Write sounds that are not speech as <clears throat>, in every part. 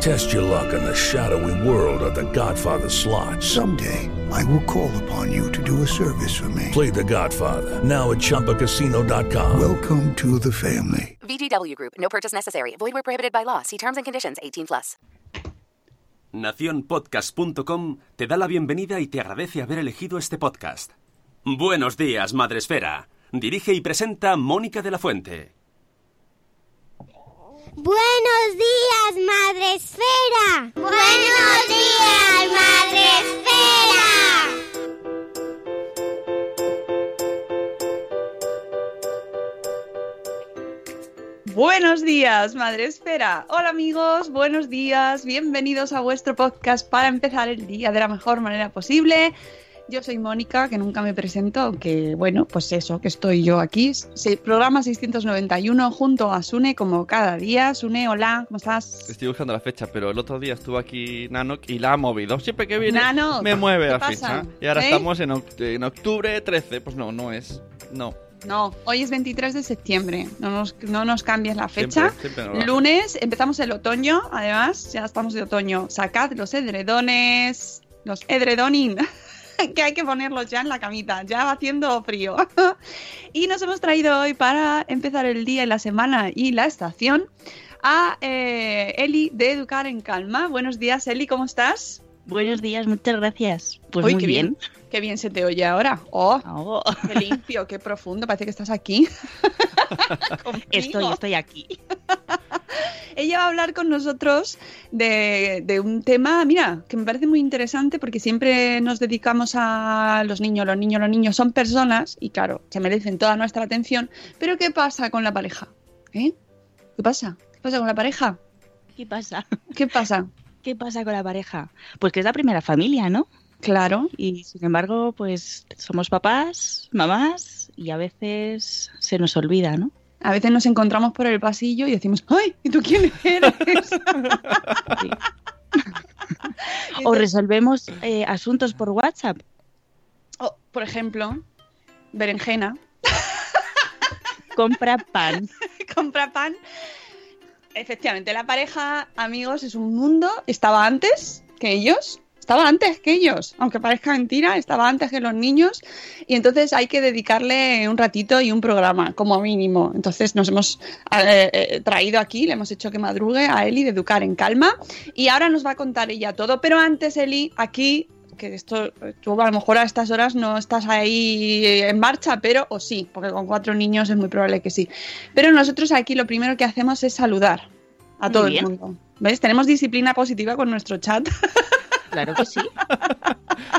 Test your luck in the shadowy world of The Godfather slot. Someday, I will call upon you to do a service for me. Play The Godfather now at ChumbaCasino.com. Welcome to the family. VGW Group. No purchase necessary. Void where prohibited by law. See terms and conditions. 18 plus. Naciónpodcast.com te da la bienvenida y te agradece haber elegido este podcast. Buenos días, Madre Esfera. Dirige y presenta Mónica de la Fuente. Buenos días, Madre Esfera. Buenos días, Madre Esfera. Buenos días, Madre Esfera. Hola amigos, buenos días. Bienvenidos a vuestro podcast para empezar el día de la mejor manera posible. Yo soy Mónica, que nunca me presento, aunque bueno, pues eso, que estoy yo aquí. Programa 691 junto a Sune como cada día. Sune, hola, ¿cómo estás? Estoy buscando la fecha, pero el otro día estuvo aquí Nanok y la ha movido. Siempre que viene me mueve ¿qué la pasa? fecha. Y ahora ¿Eh? estamos en, oct- en octubre 13. Pues no, no es. No. No, hoy es 23 de septiembre. No nos, no nos cambies la fecha. Siempre, siempre. Lunes, empezamos el otoño, además, ya estamos de otoño. Sacad los edredones, los edredonin, <laughs> <laughs> que hay que ponerlos ya en la camita, ya va haciendo frío. <laughs> y nos hemos traído hoy para empezar el día y la semana y la estación a eh, Eli de Educar en Calma. Buenos días, Eli, ¿cómo estás? Buenos días, muchas gracias. Pues Uy, muy qué bien. Qué bien se te oye ahora. Oh, Oh, qué limpio, qué profundo, parece que estás aquí. <laughs> Estoy, estoy aquí. Ella va a hablar con nosotros de, de un tema, mira, que me parece muy interesante porque siempre nos dedicamos a los niños, los niños, los niños son personas y claro, se merecen toda nuestra atención, pero ¿qué pasa con la pareja? ¿Eh? ¿Qué pasa? ¿Qué pasa con la pareja? ¿Qué pasa? ¿Qué pasa? ¿Qué pasa con la pareja? Pues que es la primera familia, ¿no? Claro, Y sin embargo, pues somos papás, mamás y a veces se nos olvida, ¿no? A veces nos encontramos por el pasillo y decimos, ¡ay! ¿Y tú quién eres? <laughs> Sí. <laughs> O resolvemos eh, asuntos por WhatsApp. O, por ejemplo, berenjena, Compra pan. <laughs> compra pan. Efectivamente, la pareja, amigos, es un mundo. Estaba antes que ellos. Estaba antes que ellos. Aunque parezca mentira, estaba antes que los niños. Y entonces hay que dedicarle un ratito y un programa, como mínimo. Entonces nos hemos eh, eh, traído aquí, le hemos hecho que madrugue a Eli de Educar en Calma. Y ahora nos va a contar ella todo. Pero antes, Eli, aquí que esto, tú a lo mejor a estas horas no estás ahí en marcha, pero o sí, porque con cuatro niños es muy probable que sí. Pero nosotros aquí lo primero que hacemos es saludar a todo el mundo. ¿Ves? Tenemos disciplina positiva con nuestro chat. <laughs> Claro que sí.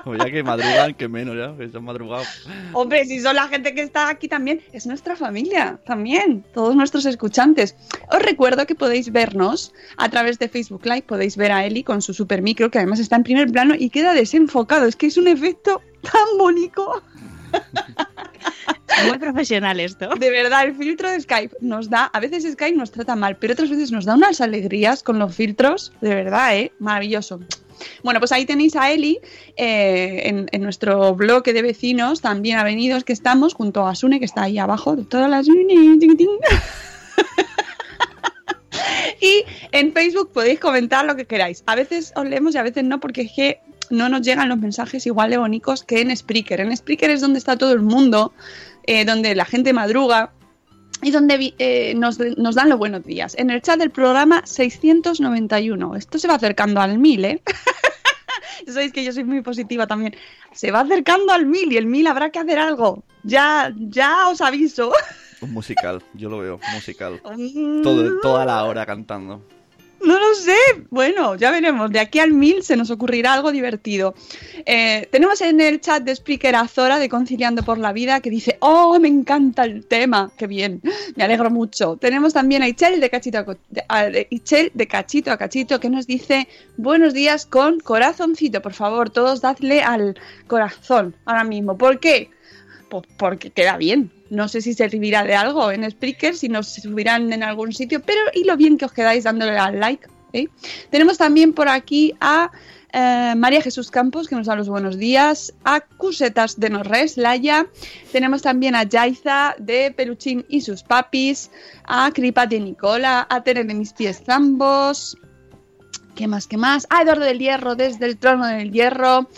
O <laughs> ya que madrugan, que menos ya, que se han madrugado. Hombre, si son la gente que está aquí también, es nuestra familia también, todos nuestros escuchantes. Os recuerdo que podéis vernos a través de Facebook Live, podéis ver a Eli con su super micro, que además está en primer plano y queda desenfocado. Es que es un efecto tan bonito. Muy profesional esto. De verdad, el filtro de Skype nos da, a veces Skype nos trata mal, pero otras veces nos da unas alegrías con los filtros, de verdad, ¿eh? Maravilloso. Bueno, pues ahí tenéis a Eli eh, en, nuestro bloque de vecinos, también avenidos que estamos, junto a Sune, que está ahí abajo, todas las... <laughs> Y en Facebook podéis comentar lo que queráis. A veces os leemos y a veces no, porque es que no nos llegan los mensajes igual de bonitos que en Spreaker. En Spreaker es donde está todo el mundo, eh, donde la gente madruga y donde eh, nos, nos, dan los buenos días. En el chat del programa 691. Esto se va acercando al 1000, ¿eh? <laughs> Sabéis que yo soy muy positiva también. Se va acercando al 1000 y el 1000 habrá que hacer algo. Ya, ya os aviso. Un musical, yo lo veo, musical. <laughs> Todo, toda la hora cantando. No lo sé. Bueno, ya veremos. De aquí al 1000 se nos ocurrirá algo divertido. Eh, tenemos en el chat de Spreaker a Zora de Conciliando por la Vida que dice: ¡Oh, me encanta el tema! ¡Qué bien! Me alegro mucho. Tenemos también a Ichel de Cachito a, de- Ichel de Cachito a Cachito que nos dice: Buenos días con corazoncito. Por favor, todos dadle al corazón ahora mismo. ¿Por qué? Pues porque queda bien. No sé si servirá de algo en Spreaker, si nos subirán en algún sitio, pero y lo bien que os quedáis dándole al like. ¿eh? Tenemos también por aquí a eh, María Jesús Campos, que nos da los buenos días, a Cusetas de Norres, Laya. Tenemos también a Yaiza de Peluchín y sus papis, a Cripa de Nicola, a Tere de mis pies zambos. ¿Qué más? ¿Qué más? A Eduardo del Hierro desde el trono del Hierro.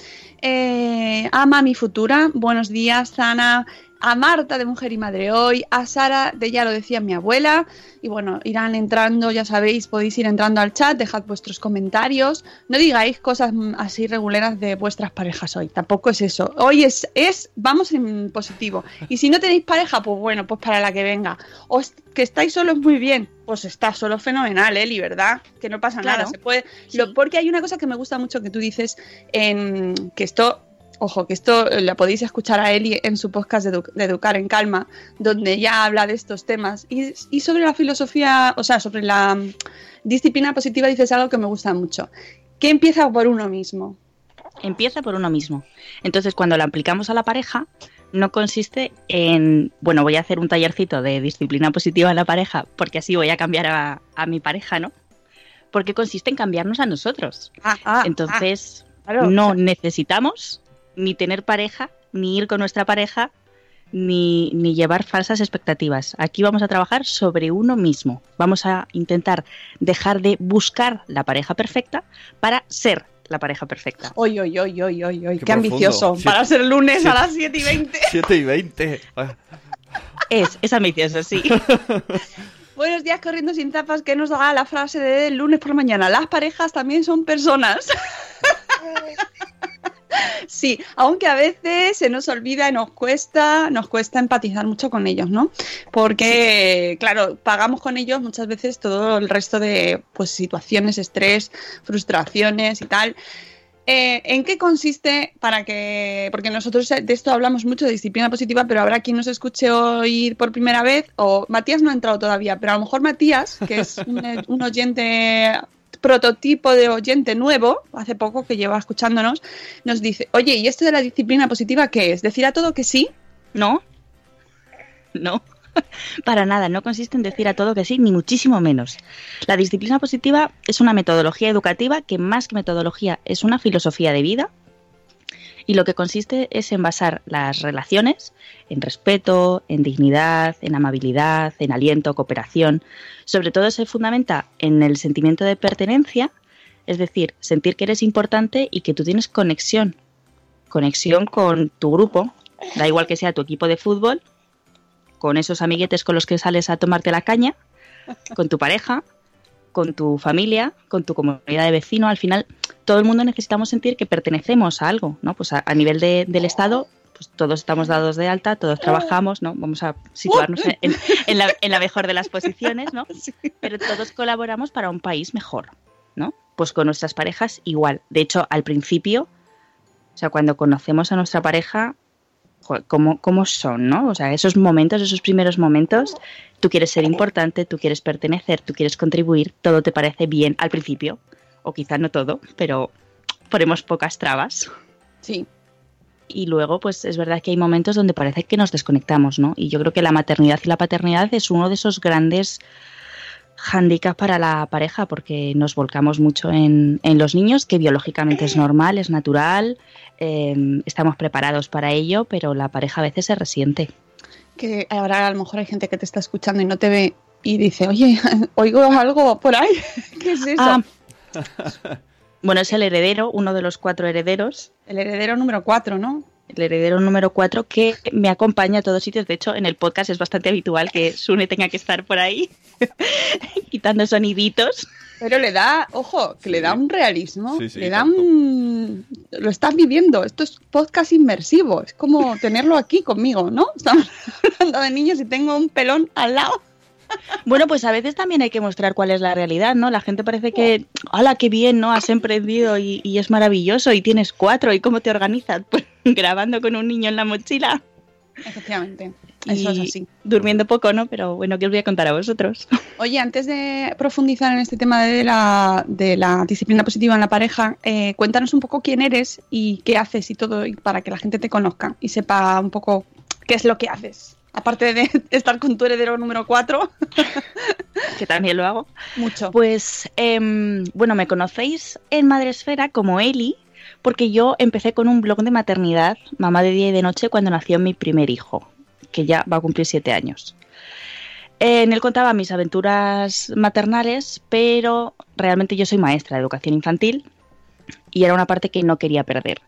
Eh, a Mami Futura, buenos días, Zana. A Marta de Mujer y Madre Hoy, a Sara de Ya lo decía mi abuela. Y bueno, irán entrando, ya sabéis, podéis ir entrando al chat, dejad vuestros comentarios. No digáis cosas mm, así reguleras de vuestras parejas hoy, tampoco es eso. Hoy es, es, vamos en positivo. Y si no tenéis pareja, pues bueno, pues para la que venga. O es- que estáis solos muy bien, pues está solo fenomenal, Eli, ¿verdad? Que no pasa Claro. nada, se puede. Lo, porque hay una cosa que me gusta mucho que tú dices, en, que esto Ojo, que esto eh, la podéis escuchar a Eli en su podcast de, Edu- de Educar en Calma, donde ya habla de estos temas. Y, y sobre la filosofía, o sea, sobre la mm, disciplina positiva dices algo que me gusta mucho, que empieza por uno mismo. Empieza por uno mismo. Entonces, cuando la aplicamos a la pareja, no consiste en, bueno, voy a hacer un tallercito de disciplina positiva en la pareja, porque así voy a cambiar a, a mi pareja, ¿no? Porque consiste en cambiarnos a nosotros. Ah, ah, Entonces, ah, claro. no necesitamos ni tener pareja, ni ir con nuestra pareja, ni, ni llevar falsas expectativas. Aquí vamos a trabajar sobre uno mismo. Vamos a intentar dejar de buscar la pareja perfecta para ser la pareja perfecta. Hoy, hoy, hoy, hoy, hoy, hoy, qué, Qué ambicioso. profundo. Para ser lunes Siete- a las 7 y 20. 7 <laughs> y 20. Ah, Es, es ambicioso, sí. <laughs> Buenos días, corriendo sin tapas, que nos da la frase de lunes por la mañana. Las parejas también son personas. <laughs> Sí, aunque a veces se nos olvida y nos cuesta, nos cuesta empatizar mucho con ellos, ¿no? Porque, claro, pagamos con ellos muchas veces todo el resto de pues, situaciones, estrés, frustraciones y tal. Eh, ¿En qué consiste para que.? Porque nosotros de esto hablamos mucho de disciplina positiva, pero habrá quien nos escuche oír por primera vez, o Matías no ha entrado todavía, pero a lo mejor Matías, que es un, <laughs> un oyente prototipo de oyente nuevo, hace poco que lleva escuchándonos, nos dice: Oye, ¿y esto de la disciplina positiva qué es? ¿Decir a todo que sí? ¿No? <laughs> No. <laughs> Para nada, no consiste en decir a todo que sí, ni muchísimo menos. La disciplina positiva es una metodología educativa que más que metodología es una filosofía de vida y lo que consiste es en basar las relaciones en respeto, en dignidad, en amabilidad, en aliento, cooperación. Sobre todo se fundamenta en el sentimiento de pertenencia, es decir, sentir que eres importante y que tú tienes conexión. Conexión con tu grupo, da igual que sea tu equipo de fútbol, con esos amiguetes con los que sales a tomarte la caña, con tu pareja, con tu familia, con tu comunidad de vecinos. Al final, todo el mundo necesitamos sentir que pertenecemos a algo, ¿no? Pues a, a nivel de- del Estado, pues todos estamos dados de alta, todos trabajamos, ¿no? Vamos a situarnos en, en- en la, en la mejor de las posiciones, ¿no? <laughs> Pero todos colaboramos para un país mejor, ¿no? Pues con nuestras parejas igual. De hecho, al principio, o sea, cuando conocemos a nuestra pareja, ¿cómo, cómo son, ¿no? O sea, esos momentos, esos primeros momentos, tú quieres ser importante, tú quieres pertenecer, tú quieres contribuir, todo te parece bien al principio, o quizá no todo, pero ponemos pocas trabas. Sí. Y luego, pues es verdad que hay momentos donde parece que nos desconectamos, ¿no? Y yo creo que la maternidad y la paternidad es uno de esos grandes handicaps para la pareja porque nos volcamos mucho en, en los niños, que biológicamente es normal, es natural, eh, estamos preparados para ello, pero la pareja a veces se resiente. Que ahora a lo mejor hay gente que te está escuchando y no te ve y dice, oye, <laughs> oigo algo por ahí. <laughs> ¿Qué es eso? Ah, bueno, es el heredero, uno de los cuatro herederos. El heredero número 4, ¿no? El heredero número 4 que me acompaña a todos sitios. De hecho, en el podcast es bastante habitual que Sune tenga que estar por ahí <laughs> quitando soniditos. Pero le da, ojo, que le da un realismo, Sí, sí, le da tanto. un... Lo estás viviendo, esto es podcast inmersivo, es como tenerlo aquí conmigo, ¿no? Estamos <laughs> hablando de niños y tengo un pelón al lado. Bueno, pues a veces también hay que mostrar cuál es la realidad, ¿no? La gente parece que, ¡hala, qué bien, ¿no? Has emprendido y, y es maravilloso y tienes cuatro y cómo te organizas. Pues <laughs> grabando con un niño en la mochila Efectivamente, eso y es así. durmiendo poco, ¿no? Pero bueno, ¿qué os voy a contar a vosotros? <laughs> Oye, antes de profundizar en este tema de la, de la disciplina positiva en la pareja, eh, cuéntanos un poco quién eres y qué haces y todo, y para que la gente te conozca y sepa un poco qué es lo que haces. Aparte de <laughs> estar con tu heredero número 4, <laughs> que también lo hago. mucho. Pues, em, bueno, me conocéis en Madresfera como Eli, porque yo empecé con un blog de maternidad, mamá de día y de noche, cuando nació mi primer hijo, que ya va a cumplir siete años. En él contaba mis aventuras maternales, pero realmente yo soy maestra de educación infantil y era una parte que no quería perder.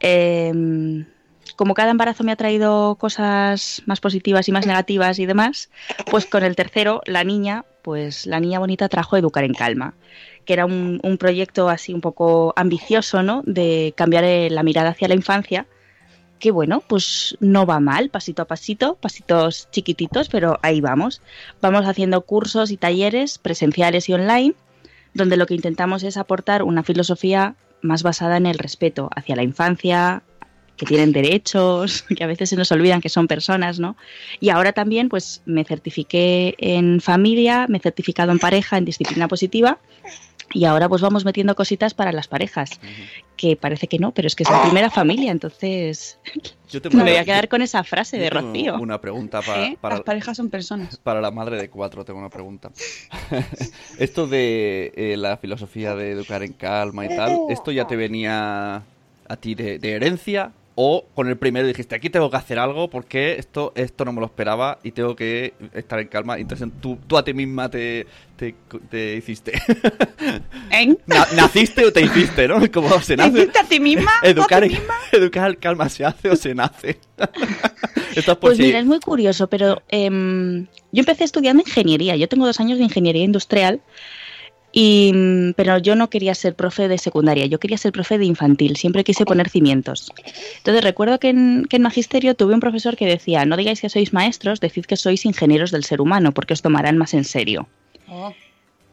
Em, como cada embarazo me ha traído cosas más positivas y más negativas y demás, pues con el tercero, la niña, pues la niña bonita trajo Educar en Calma, que era un, un proyecto así un poco ambicioso, ¿no? De cambiar la mirada hacia la infancia, que bueno, pues no va mal, pasito a pasito, pasitos chiquititos, pero ahí vamos. Vamos haciendo cursos y talleres presenciales y online, donde lo que intentamos es aportar una filosofía más basada en el respeto hacia la infancia, que tienen derechos, <laughs> que a veces se nos olvidan que son personas, ¿no? Y ahora también, pues me certifiqué en familia, me he certificado en pareja, en disciplina positiva, y ahora pues vamos metiendo cositas para las parejas, que parece que no, pero es que es la primera familia, entonces Yo te <laughs> me voy a quedar con esa frase de yo Rocío. Una pregunta para, ¿Eh? para, Las parejas son personas. para la madre de cuatro, tengo una pregunta. <laughs> esto de eh, la filosofía de educar en calma y tal, ¿esto ya te venía a ti de, de herencia? ¿O con el primero dijiste, aquí tengo que hacer algo porque esto, esto no me lo esperaba y tengo que estar en calma? Y entonces tú, tú a ti misma te, te, te hiciste. <laughs> ¿Eh? Na- ¿Naciste o te hiciste, no? Como se ¿Te nace. hiciste a ti misma? ¿Tú a Educar ti en, misma? <laughs> educar en calma se hace o se nace. <laughs> Esto es por Pues mira, es muy curioso, pero em, yo empecé estudiando ingeniería. Yo tengo dos años de ingeniería industrial, y, mm, pero yo no quería ser profe de secundaria, yo quería ser profe de infantil. Siempre quise poner cimientos. Entonces recuerdo que en, que en magisterio tuve un profesor que decía, no digáis que sois maestros, decid que sois ingenieros del ser humano, porque os tomarán más en serio. Oh,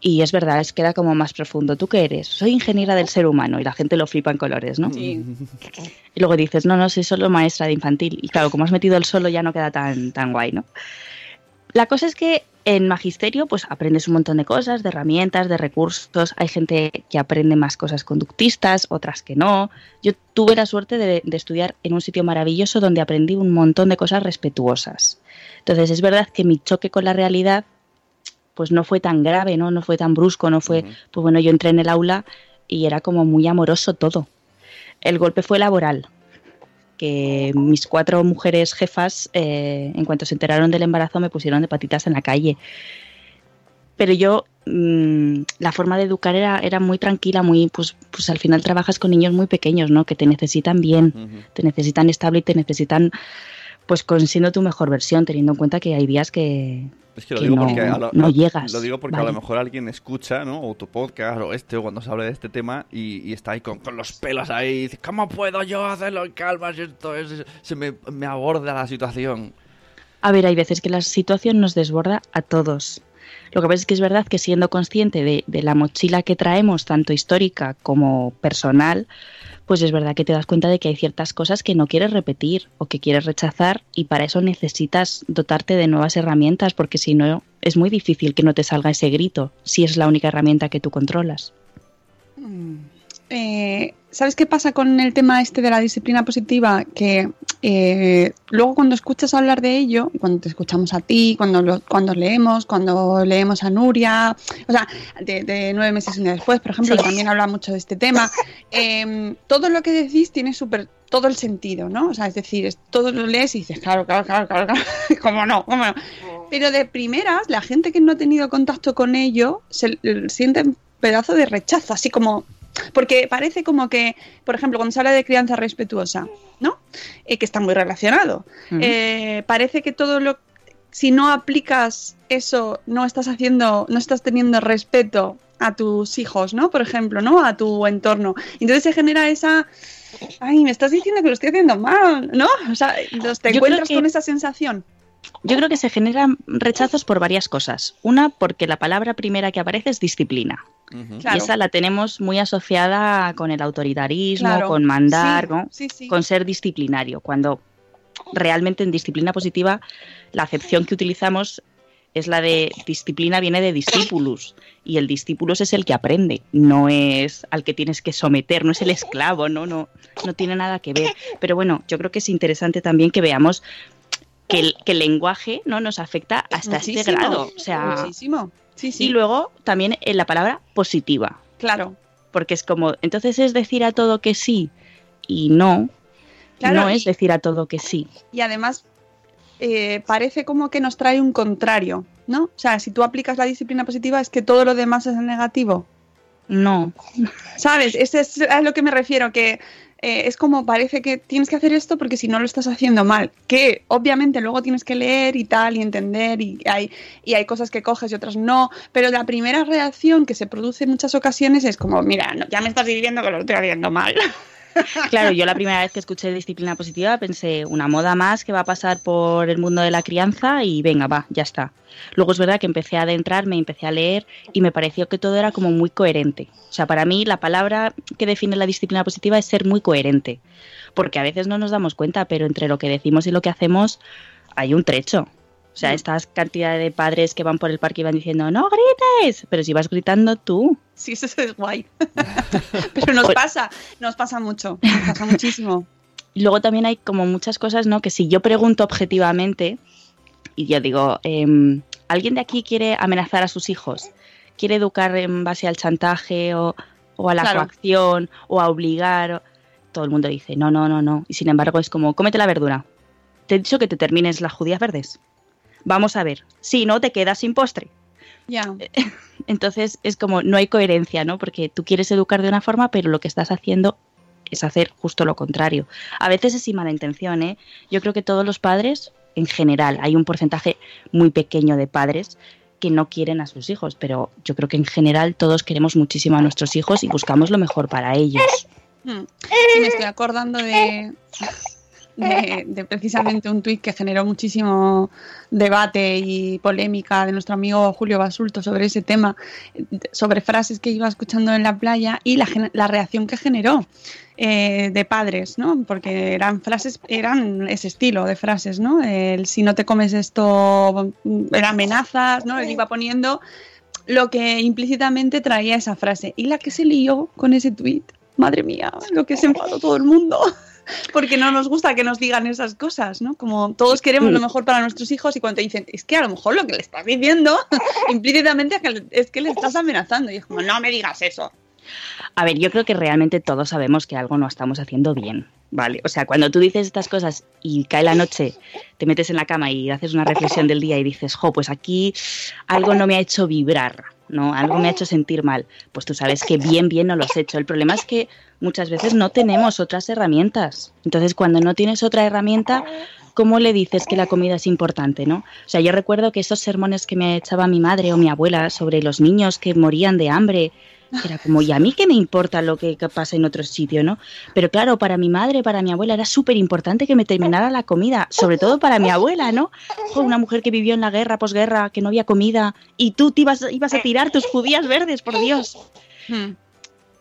Y es verdad, es queda como más profundo. ¿Tú qué eres? Soy ingeniera del ser humano y la gente lo flipa en colores, ¿no? sí. <laughs> Y luego dices, no, no, soy solo maestra de infantil. Y claro, como has metido el solo ya no queda tan, tan guay, ¿no? La cosa es que en magisterio pues aprendes un montón de cosas, de herramientas, de recursos. Hay gente que aprende más cosas conductistas, otras que no. Yo tuve la suerte de, de estudiar en un sitio maravilloso donde aprendí un montón de cosas respetuosas. Entonces es verdad que mi choque con la realidad pues no fue tan grave, ¿no? No fue tan brusco, no fue, pues bueno, yo entré en el aula y era como muy amoroso todo. El golpe fue laboral, que mis cuatro mujeres jefas, eh, en cuanto se enteraron del embarazo, me pusieron de patitas en la calle. Pero yo, mm, la forma de educar era, era muy tranquila, muy, pues, pues al final trabajas con niños muy pequeños, ¿no? Que te necesitan bien, te necesitan estable y te necesitan, pues, con siendo tu mejor versión, teniendo en cuenta que hay días que, Es que lo que digo no- porque a lo, no llegas, Lo digo porque a vale. lo mejor alguien escucha, ¿no? O tu podcast o este o cuando se hable de este tema y, y está ahí con, con los pelos ahí y dice, ¿cómo puedo yo hacerlo en calma si esto es, se me, me aborda la situación? A ver, hay veces que la situación nos desborda a todos. Lo que pasa es que es verdad que siendo consciente de, de la mochila que traemos, tanto histórica como personal, pues es verdad que te das cuenta de que hay ciertas cosas que no quieres repetir o que quieres rechazar y para eso necesitas dotarte de nuevas herramientas porque si no es muy difícil que no te salga ese grito si es la única herramienta que tú controlas. Eh, ¿Sabes qué pasa con el tema este de la disciplina positiva? Que eh, luego cuando escuchas hablar de ello, cuando te escuchamos a ti, cuando, lo- cuando leemos, cuando leemos a Nuria, o sea, de, de nueve meses y un día después, por ejemplo, Sí. que también habla mucho de este tema, <laughs> eh, todo lo que decís tiene súper todo el sentido, ¿no? O sea, es decir, es, todo lo lees y dices, claro, claro, claro, claro, claro, <laughs> cómo no, cómo no. Pero de primeras, la gente que no ha tenido contacto con ello se siente un pedazo de rechazo, así como porque parece como que, por ejemplo, cuando se habla de crianza respetuosa, ¿no? Eh, que está muy relacionado. Eh, parece que todo lo si no aplicas eso, no estás haciendo, no estás teniendo respeto a tus hijos, ¿no? Por ejemplo, ¿no? A tu entorno. Entonces se genera esa ay, me estás diciendo que lo estoy haciendo mal, ¿no? O sea, te Yo encuentras que- con esa sensación. Yo creo que se generan rechazos por varias cosas. Una, porque la palabra primera que aparece es disciplina. Claro. Y esa la tenemos muy asociada con el autoritarismo, Claro. con mandar, Sí, ¿no? sí, sí. con ser disciplinario. Cuando realmente en disciplina positiva la acepción que utilizamos es la de disciplina viene de discípulos y el discípulos es el que aprende, no es al que tienes que someter, no es el esclavo, no, no, no tiene nada que ver. Pero bueno, yo creo que es interesante también que veamos que el, que el lenguaje no nos afecta hasta este grado. O sea, Muchísimo. Sí, sí. y luego también en la palabra positiva, Claro. porque es como, entonces es decir a todo que sí y no, Claro, no y- es decir a todo que sí. y además eh, parece como que nos trae un contrario, ¿no? O sea, si tú aplicas la disciplina positiva es que todo lo demás es negativo. No, ¿Sabes? Ese es a lo que me refiero, que eh, es como parece que tienes que hacer esto porque si no lo estás haciendo mal. Que obviamente luego tienes que leer y tal y entender y hay, y hay cosas que coges y otras no. Pero la primera reacción que se produce en muchas ocasiones es como, mira, no, ya me estás diciendo que lo estoy haciendo mal. <laughs> Claro, yo la primera vez que escuché disciplina positiva pensé una moda más que va a pasar por el mundo de la crianza y venga, va, ya está. Luego es verdad que empecé a adentrarme, empecé a leer y me pareció que todo era como muy coherente. O sea, para mí la palabra que define la disciplina positiva es ser muy coherente. Porque a veces no nos damos cuenta, pero entre lo que decimos y lo que hacemos hay un trecho. O sea, estas cantidades de padres que van por el parque y van diciendo, no grites, pero si vas gritando tú. Sí, eso es guay. <laughs> Pero nos pasa, nos pasa mucho, nos pasa muchísimo. <laughs> Y luego también hay como muchas cosas, ¿no? Que si yo pregunto objetivamente y yo digo, em, ¿alguien de aquí quiere amenazar a sus hijos? ¿Quiere educar en base al chantaje o, o a la Claro. coacción o a obligar? Todo el mundo dice, no, no, no, no. Y sin embargo es como, cómete la verdura. Te he dicho que te termines las judías verdes. Vamos a ver. Si no, te quedas sin postre. Ya. <laughs> Entonces es como, no hay coherencia, ¿no? Porque tú quieres educar de una forma, pero lo que estás haciendo es hacer justo lo contrario. A veces es sin mala intención, ¿eh? Yo creo que todos los padres, en general, hay un porcentaje muy pequeño de padres que no quieren a sus hijos, pero yo creo que en general todos queremos muchísimo a nuestros hijos y buscamos lo mejor para ellos. Hmm. Sí, me estoy acordando de, de, precisamente un tuit que generó muchísimo debate y polémica de nuestro amigo Julio Basulto sobre ese tema, sobre frases que iba escuchando en la playa y la, la reacción que generó eh, de padres, ¿no? Porque eran frases, eran ese estilo de frases, ¿no? El si no te comes esto, eran amenazas, ¿no? Él iba poniendo lo que implícitamente traía esa frase. Y la que se lió con ese tuit, madre mía, lo que se enfadó todo el mundo. Porque no nos gusta que nos digan esas cosas, ¿no? Como todos queremos lo mejor para nuestros hijos y cuando te dicen, es que a lo mejor lo que le estás diciendo <laughs> implícitamente es que le- es que le estás amenazando. Y es como, no me digas eso. A ver, yo creo que realmente todos sabemos que algo no estamos haciendo bien, ¿vale? O sea, cuando tú dices estas cosas y cae la noche, te metes en la cama y haces una reflexión del día y dices, jo, pues aquí algo no me ha hecho vibrar, ¿no? Algo me ha hecho sentir mal. Pues tú sabes que bien, bien no lo has hecho. El problema es que muchas veces no tenemos otras herramientas. Entonces, cuando no tienes otra herramienta, ¿cómo le dices que la comida es importante, no? O sea, yo recuerdo que esos sermones que me echaba mi madre o mi abuela sobre los niños que morían de hambre, era como, ¿y a mí qué me importa lo que que pasa en otro sitio, no? Pero claro, para mi madre, para mi abuela, era súper importante que me terminara la comida, sobre todo para mi abuela, ¿no? Jo, una mujer que vivió en la guerra, posguerra, que no había comida, y tú te ibas, ibas a tirar tus judías verdes, por Dios. Hmm.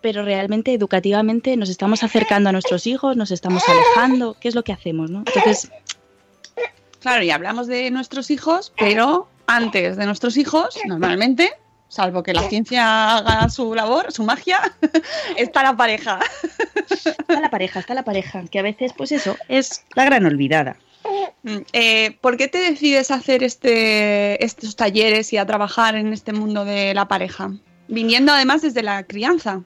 Pero realmente, educativamente, nos estamos acercando a nuestros hijos, nos estamos alejando, ¿qué es lo que hacemos, no? Entonces, Claro, y hablamos de nuestros hijos, pero antes de nuestros hijos, normalmente, salvo que la ciencia haga su labor, su magia, <laughs> está la pareja. está la pareja, está la pareja, que a veces, pues eso, es la gran olvidada. Mm, eh, ¿Por qué te decides hacer este, estos talleres y a trabajar en este mundo de la pareja? Viniendo además desde la crianza.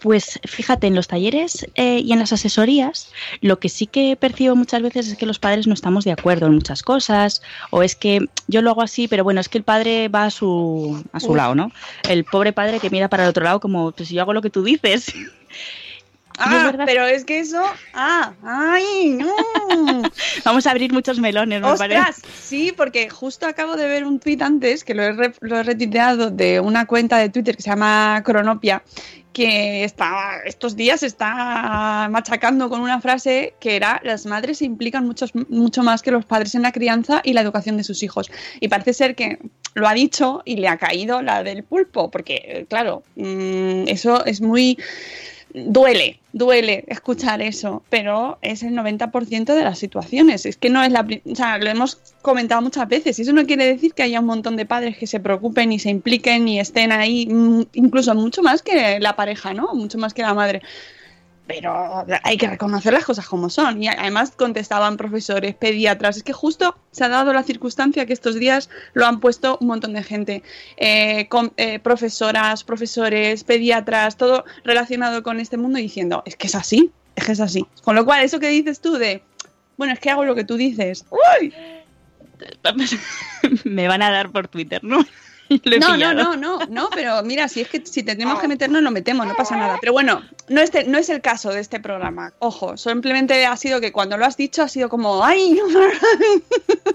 Pues fíjate, en los talleres eh, y en las asesorías, lo que sí que percibo muchas veces es que los padres no estamos de acuerdo en muchas cosas, o es que yo lo hago así, pero bueno, es que el padre va a su, a su lado, ¿no? El pobre padre que mira para el otro lado como, pues yo hago lo que tú dices. <laughs> Ah, pero es que eso. Ah, ay, no. <laughs> Vamos a abrir muchos melones, me Ostras, sí, porque justo acabo de ver un tweet antes que lo he, re- lo he retuiteado de una cuenta de Twitter que se llama Cronopia que está estos días está machacando con una frase que era las madres se implican mucho más que los padres en la crianza y la educación de sus hijos. Y parece ser que lo ha dicho y le ha caído la del pulpo, porque claro, mm, eso es muy duele, duele escuchar eso, pero es el 90% de las situaciones. Es que no es la. O sea, lo hemos comentado muchas veces. Y eso no quiere decir que haya un montón de padres que se preocupen y se impliquen y estén ahí, mm, incluso mucho más que la pareja, ¿no? Mucho más que la madre. Pero hay que reconocer las cosas como son. Y además contestaban profesores, pediatras. Es que justo se ha dado la circunstancia que estos días lo han puesto un montón de gente. Eh, eh, profesoras, profesores, pediatras, todo relacionado con este mundo diciendo, es que es así, es que es así. Con lo cual, eso que dices tú de, bueno, es que hago lo que tú dices. ¡Uy! <laughs> me van a dar por Twitter, ¿no? <laughs> No, no, no, no, no, pero mira, si es que si tenemos que meternos, lo metemos, no pasa nada. Pero bueno, no es, no es el caso de este programa. Ojo, simplemente ha sido que cuando lo has dicho ha sido como, ¡ay!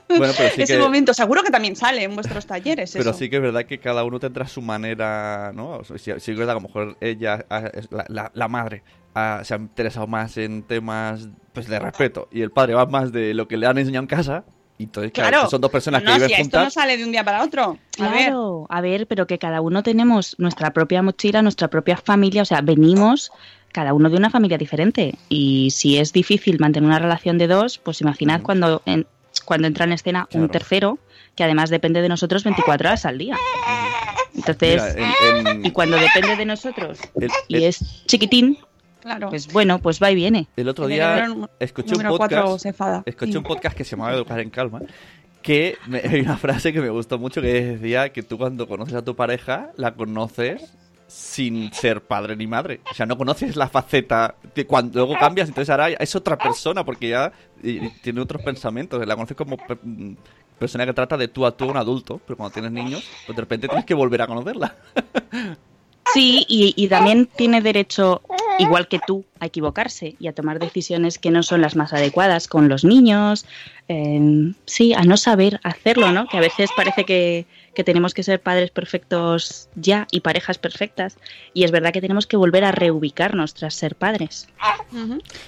Bueno, pero sí Ese que- momento, seguro que también sale en vuestros talleres. Pero eso. sí que es verdad que cada uno tendrá su manera, ¿no? O sea, sí, sí que es verdad, a lo mejor ella, ah, es la, la- la madre, ah, se ha interesado más en temas pues de respeto y el padre va más de lo que le han enseñado en casa. Entonces, claro, son dos personas No, que viven si esto no sale de un día para otro. A ver, Claro, a ver, pero que cada uno tenemos nuestra propia mochila, nuestra propia familia, o sea, venimos cada uno de una familia diferente. Y si es difícil mantener una relación de dos, pues imaginad cuando, en- cuando entra en escena un tercero, que además depende de nosotros 24 horas al día. Entonces, Mira, en- en- y cuando depende de nosotros el, y el- es chiquitín, claro. pues bueno, pues va y viene. el otro el día número- escuché un podcast. Escuché Sí. un podcast que se llamaba Educar en Calma. Que me- <laughs> hay una frase que me gustó mucho que decía que tú cuando conoces a tu pareja la conoces sin ser padre ni madre. O sea, no conoces la faceta que cuando luego cambias, entonces ahora es otra persona porque ya tiene otros pensamientos. La conoces como pe- mm, persona que trata de tú a tú a un adulto, pero cuando tienes niños, pues de repente tienes que volver a conocerla. <laughs> Sí, y, y también tiene derecho, igual que tú, a equivocarse y a tomar decisiones que no son las más adecuadas con los niños. sí, a no saber hacerlo, ¿no? Que a veces parece que, que tenemos que ser padres perfectos ya y parejas perfectas. Y es verdad que tenemos que volver a reubicarnos tras ser padres.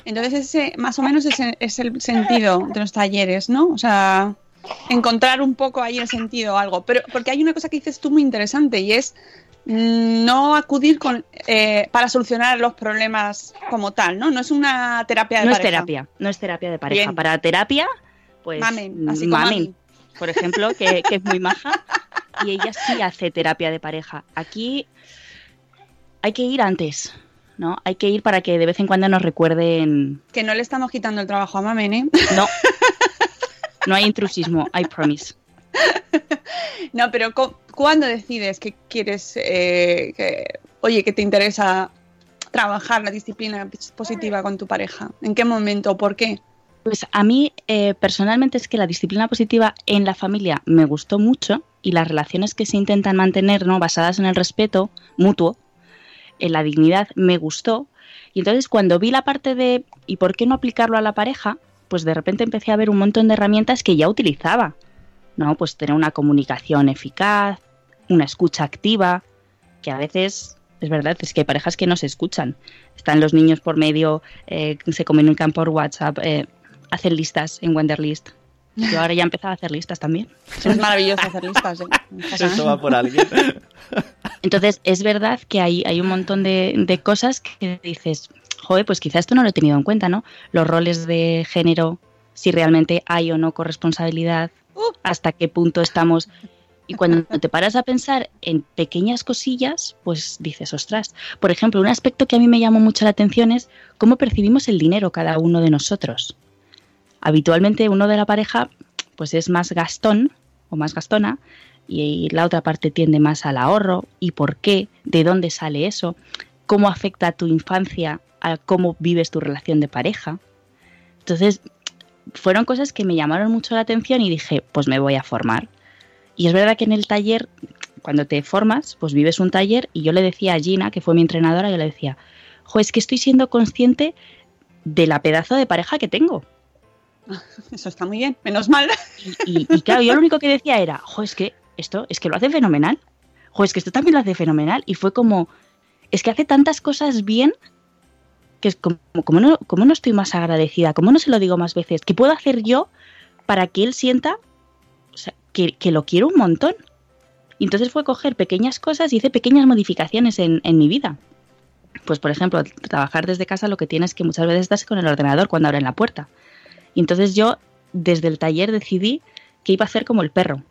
Entonces, ese, más o menos ese es el sentido de los talleres, ¿no? O sea, encontrar un poco ahí el sentido, algo. Pero porque hay una cosa que dices tú muy interesante y es no acudir con eh, para solucionar los problemas como tal, ¿no? No es una terapia de No es pareja. terapia, no es terapia de pareja. Bien. Para terapia, pues Mamen, así como mamen, por ejemplo, que, que es muy maja, y ella sí hace terapia de pareja. Aquí hay que ir antes, ¿no? Hay que ir para que de vez en cuando nos recuerden. Que no le estamos quitando el trabajo a Mamen, ¿eh? No, <laughs> no hay intrusismo, I promise. <laughs> No, pero cu- ¿cuándo decides que quieres, eh, que, oye, que te interesa trabajar la disciplina positiva con tu pareja? ¿En qué momento por qué? Pues a mí eh, personalmente es que la disciplina positiva en la familia me gustó mucho y las relaciones que se intentan mantener, ¿no? basadas en el respeto mutuo, en la dignidad, me gustó. Y entonces cuando vi la parte de ¿y por qué no aplicarlo a la pareja? Pues de repente empecé a ver un montón de herramientas que ya utilizaba. ¿No? Pues tener una comunicación eficaz, una escucha activa, que a veces es verdad, es que hay parejas que no se escuchan. Están los niños por medio, eh, se comunican por WhatsApp, eh, hacen listas en Wenderlist. Yo ahora ya he empezado a hacer listas también. Es maravilloso hacer listas. ¿eh? <laughs> Eso va por alguien. <laughs> Entonces, es verdad que hay, hay un montón de, de cosas que dices, joder, pues quizá esto no lo he tenido en cuenta, ¿no? Los roles de género, si realmente hay o no corresponsabilidad, hasta qué punto estamos. Y cuando <laughs> te paras a pensar en pequeñas cosillas, pues dices, ostras. Por ejemplo, un aspecto que a mí me llamó mucho la atención es cómo percibimos el dinero cada uno de nosotros. Habitualmente uno de la pareja pues es más gastón o más gastona y la otra parte tiende más al ahorro y por qué, de dónde sale eso. cómo afecta tu infancia a cómo vives tu relación de pareja. Entonces, fueron cosas que me llamaron mucho la atención y dije, pues me voy a formar. Y es verdad que en el taller, cuando te formas, pues vives un taller y yo le decía a Gina, que fue mi entrenadora, yo le decía, jo, es que estoy siendo consciente de la pedazo de pareja que tengo. <laughs> Eso está muy bien, menos mal. Y, y claro, yo lo único que decía era, jo, es que esto, es que lo hace fenomenal. Jo, es que esto también lo hace fenomenal. Y fue como, es que hace tantas cosas bien que es como, como no, como no estoy más agradecida, como no se lo digo más veces, ¿qué puedo hacer yo para que él sienta que, que lo quiero un montón? Y entonces fue coger pequeñas cosas y hice pequeñas modificaciones en, en mi vida. Pues, por ejemplo, trabajar desde casa lo que tienes que muchas veces estás con el ordenador cuando abren la puerta. Y entonces yo, desde el taller, decidí que iba a hacer como el perro.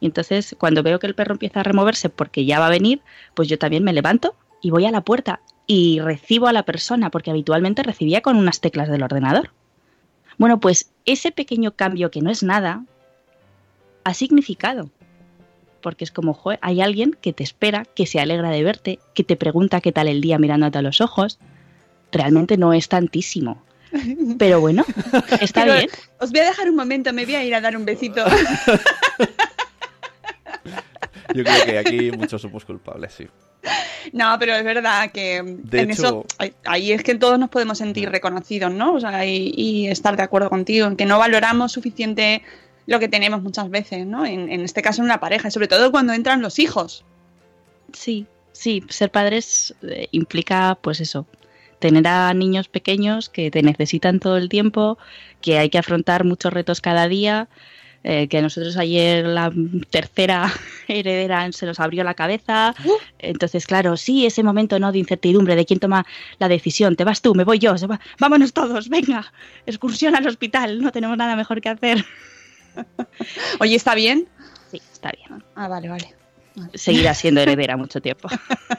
Y entonces, cuando veo que el perro empieza a removerse porque ya va a venir, pues yo también me levanto y voy a la puerta y recibo a la persona, porque habitualmente recibía con unas teclas del ordenador. Bueno, pues ese pequeño cambio que no es nada, ha significado. Porque es como, hay alguien que te espera, que se alegra de verte, que te pregunta qué tal el día mirándote a los ojos. Realmente no es tantísimo. Pero bueno, <laughs> está Pero bien. Os voy a dejar un momento, me voy a ir a dar un besito. <laughs> <laughs> Yo creo que aquí muchos somos culpables, sí. No, pero es verdad que De en hecho- eso ahí- es que todos nos podemos sentir reconocidos, ¿no? O sea, y, y estar de acuerdo contigo en que no valoramos suficiente lo que tenemos muchas veces, ¿no? En, en este caso en una pareja, y sobre todo cuando entran los hijos. Sí, sí, ser padres eh, implica, pues eso, tener a niños pequeños que te necesitan todo el tiempo, que hay que afrontar muchos retos cada día, eh, que a nosotros ayer la tercera <laughs> heredera se nos abrió la cabeza. Entonces, claro, sí, ese momento no de incertidumbre de quién toma la decisión. Te vas tú, me voy yo, se va- vámonos todos, venga, excursión al hospital, no tenemos nada mejor que hacer. <laughs> Oye, ¿está bien? Sí, está bien. Ah, vale, vale. Seguirá siendo <laughs> heredera mucho tiempo.